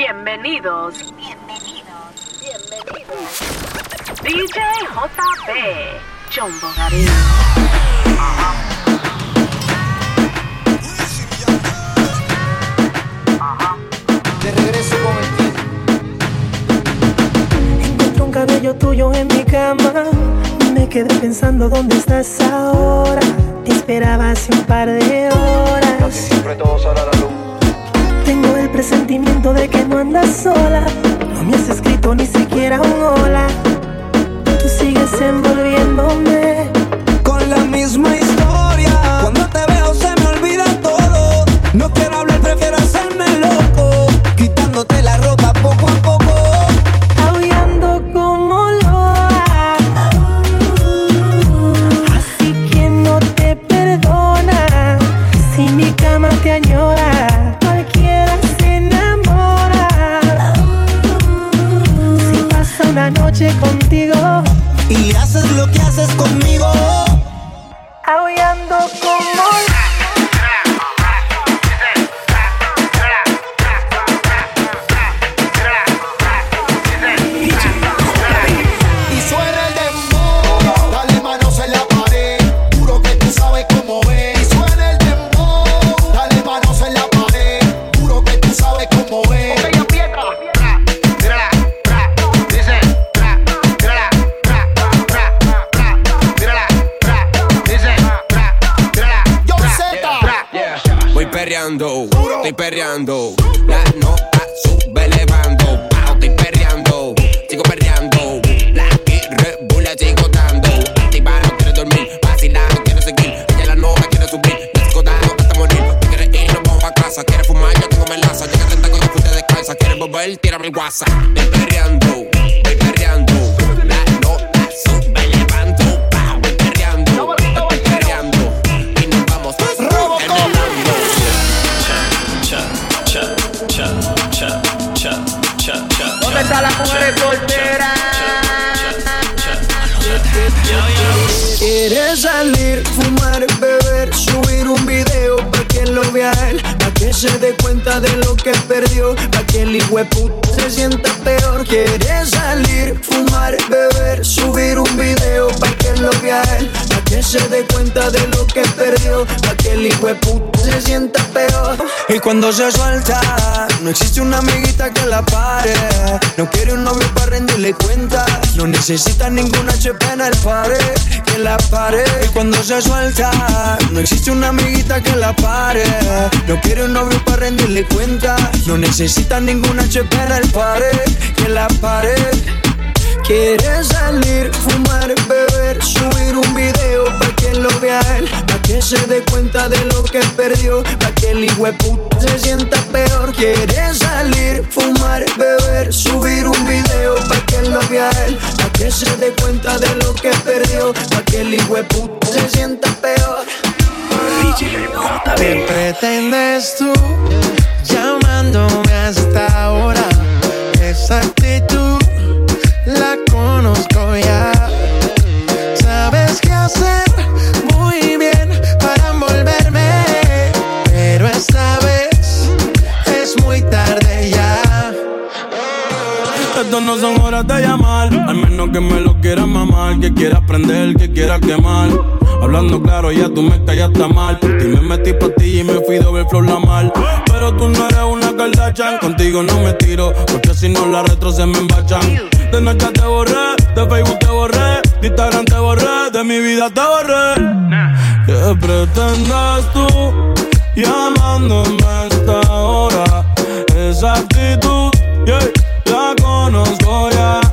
Bienvenidos. Bienvenidos. Bienvenidos. DJ JP. Chombo Garín. De regreso con el Encuentro un cabello tuyo en mi cama. Me quedé pensando dónde estás ahora. Te esperaba hace un par de horas. Casi siempre todo sale presentimiento de que no andas sola. No me has escrito ni siquiera un hola. Tú sigues envolviéndome. con la misma historia. Estoy perreando. La nota sube elevando. Wow, estoy perreando, sigo perreando. Black y Red Bull la sigo dando. Activa, no quiero dormir. Vacila, no quiero seguir. Ella la nota quiere subir. Down hasta morir. Tú quieres ir, nos vamos a casa. Quieres fumar, yo tengo melaza. Llega tanta con el te descansa. Quieres volver, WhatsApp. Estoy perreando, estoy perreando. ¿Dónde está la soltera? Quieres salir, fumar, beber, subir un video pa' que lo vea él, pa' que se dé cuenta de lo que perdió, pa' que el hijueputa se sienta peor. Quieres salir, fumar, beber, subir se dé cuenta de lo que perdió, pa' que el hijueputa se sienta peor. Y cuando se suelta, no existe una amiguita que la pare, no quiere un novio para rendirle cuenta, no necesita ningún HP en el pare, que la pare. Y cuando se suelta, no existe una amiguita que la pare, no quiere un novio para rendirle cuenta, no necesita ningún HP en el pare, que la pare. Quiere salir, fumar, beber, subir un video pa' que lo vea él, pa' que se dé cuenta de lo que perdió, pa' que el hijueputa se sienta peor. Quiere salir, fumar, beber, subir un video pa' que lo vea él, pa' que se dé cuenta de lo que perdió, pa' que el hijueputa se sienta peor. ¿Qué pretendes tú llamándome hasta ahora? Esa actitud de llamar, al menos que me lo quieras mamar, que quieras prender, que quieras quemar. Hablando claro, ya tú me callaste mal. Por ti me metí pa' ti y me fui doble flor la mal. Pero tú no eres una Kardashian, contigo no me tiro, porque si no las retro se me embachan. De noche te borré, de Facebook te borré, de Instagram te borré, de mi vida te borré. ¿Qué pretendes tú llamándome a esta hora? Esa actitud, yeah, la conozco ya.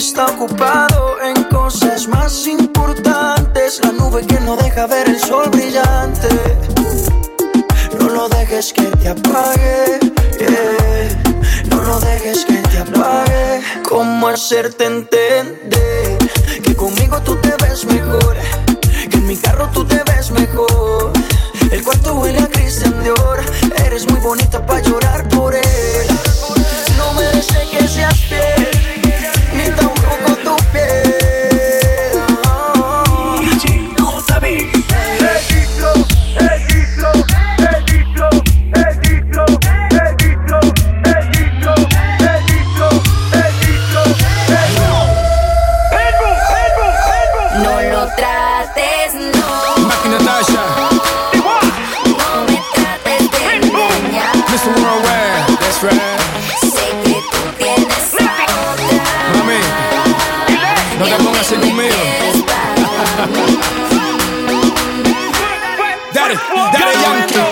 Está ocupado en cosas más importantes. La nube que no deja ver el sol brillante. No lo dejes que te apague. No lo dejes que te apague. ¿Cómo hacerte entender? Que conmigo tú te ves mejor. Que en mi carro tú te ves mejor. El cuarto huele a Christian Dior. Eres muy bonita para llorar por él. No merece que seas fiel. Daddy Daddy Young King.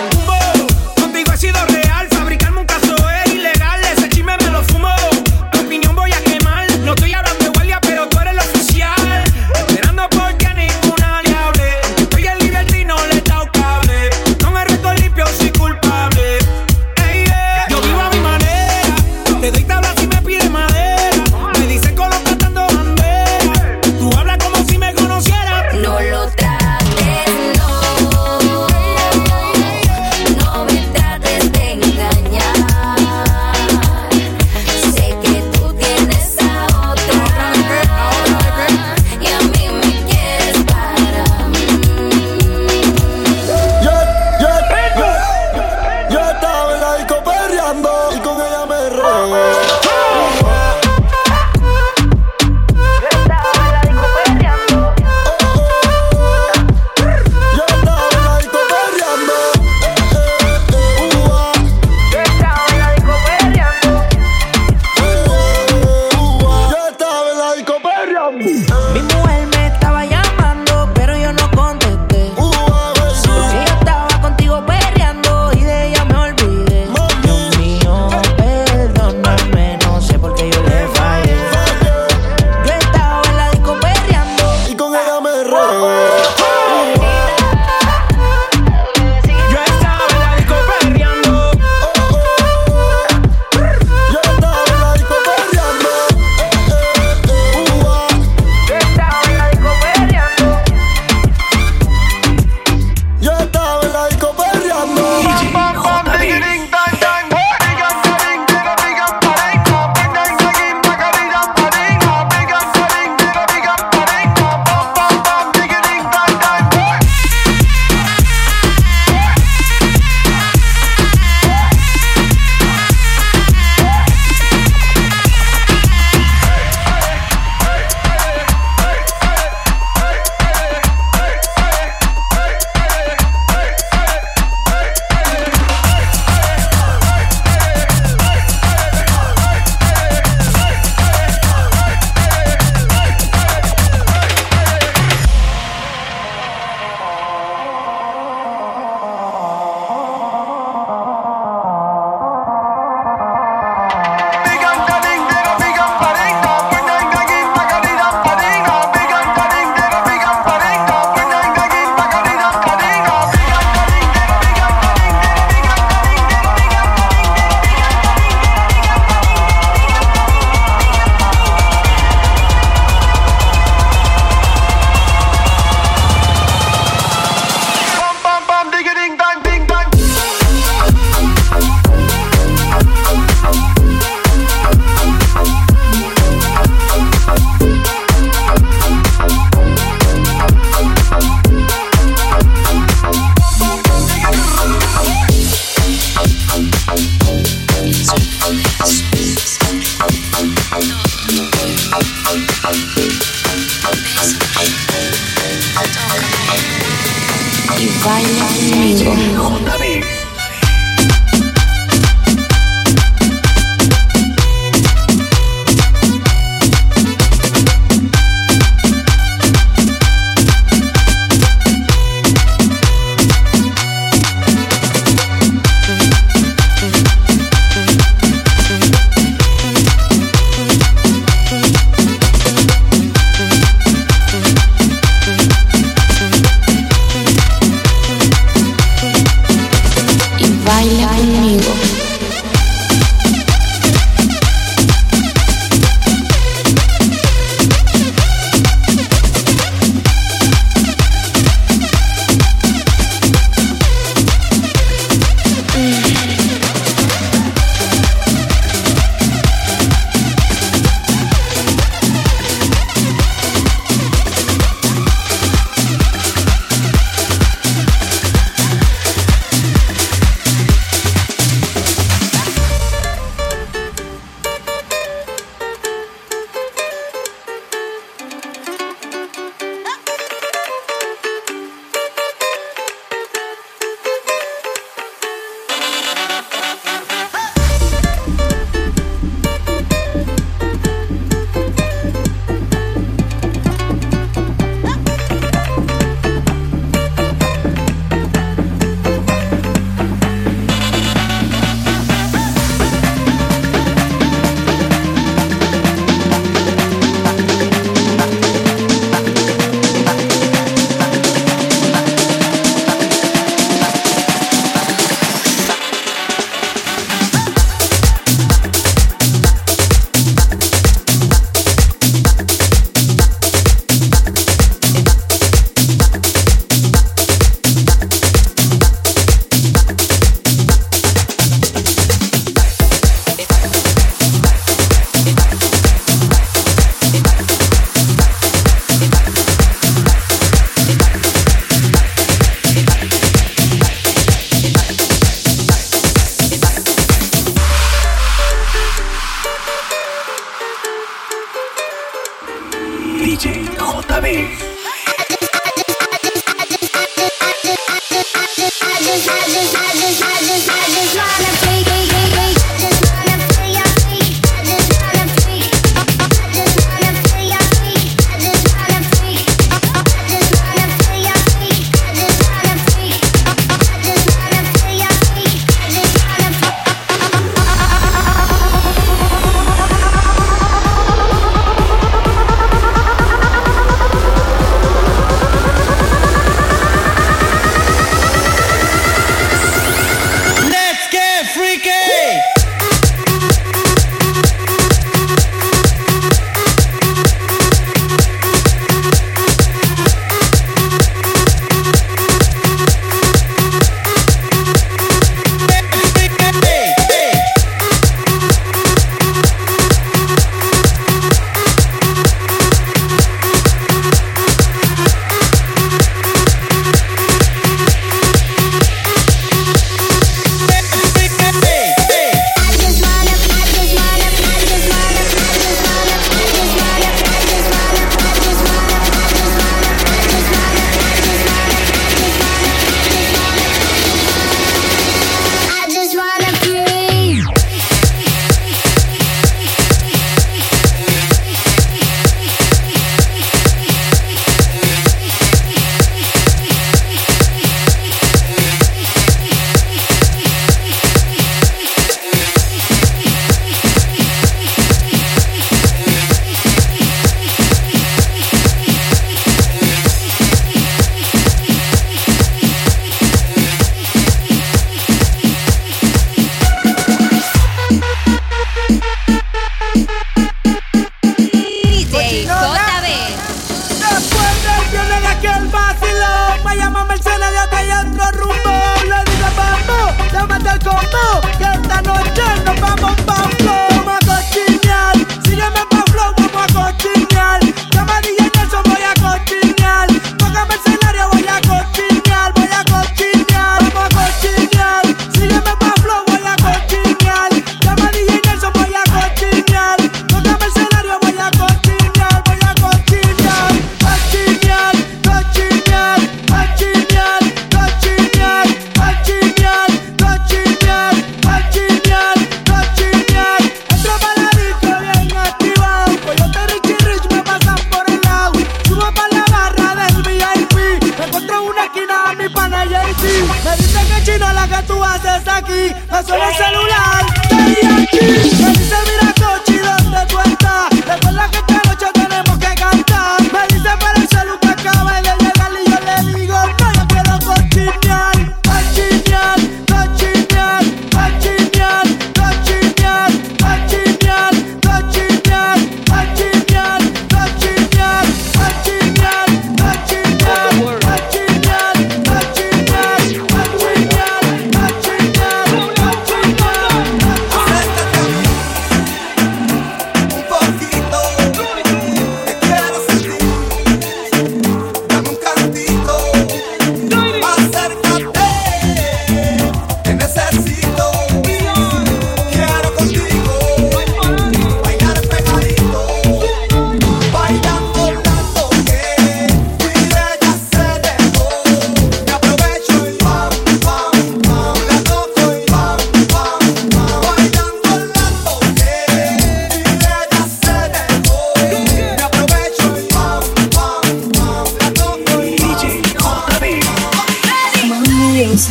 tú haces aquí? No soy el celular, ven aquí.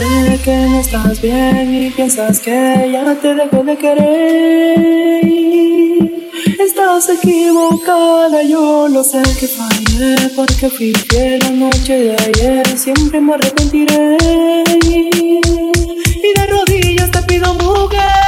Estás bien y piensas que ya te dejo de querer. Estás equivocada, yo lo sé que fallé porque fui fiel la noche de ayer, siempre me arrepentiré. Y de rodillas te pido mujer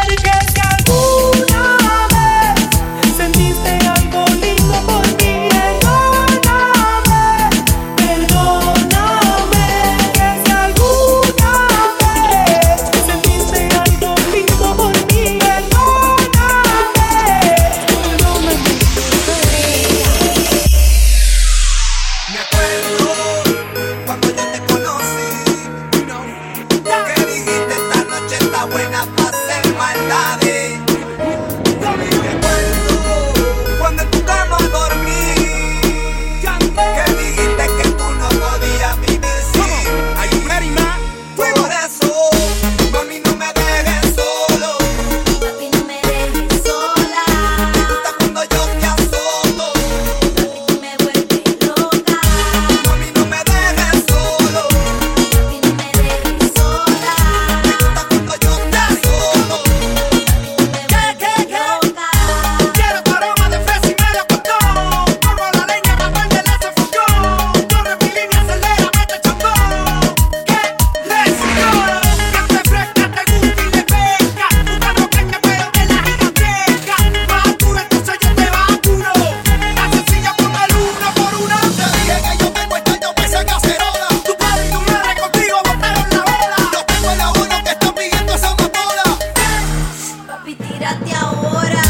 até a hora.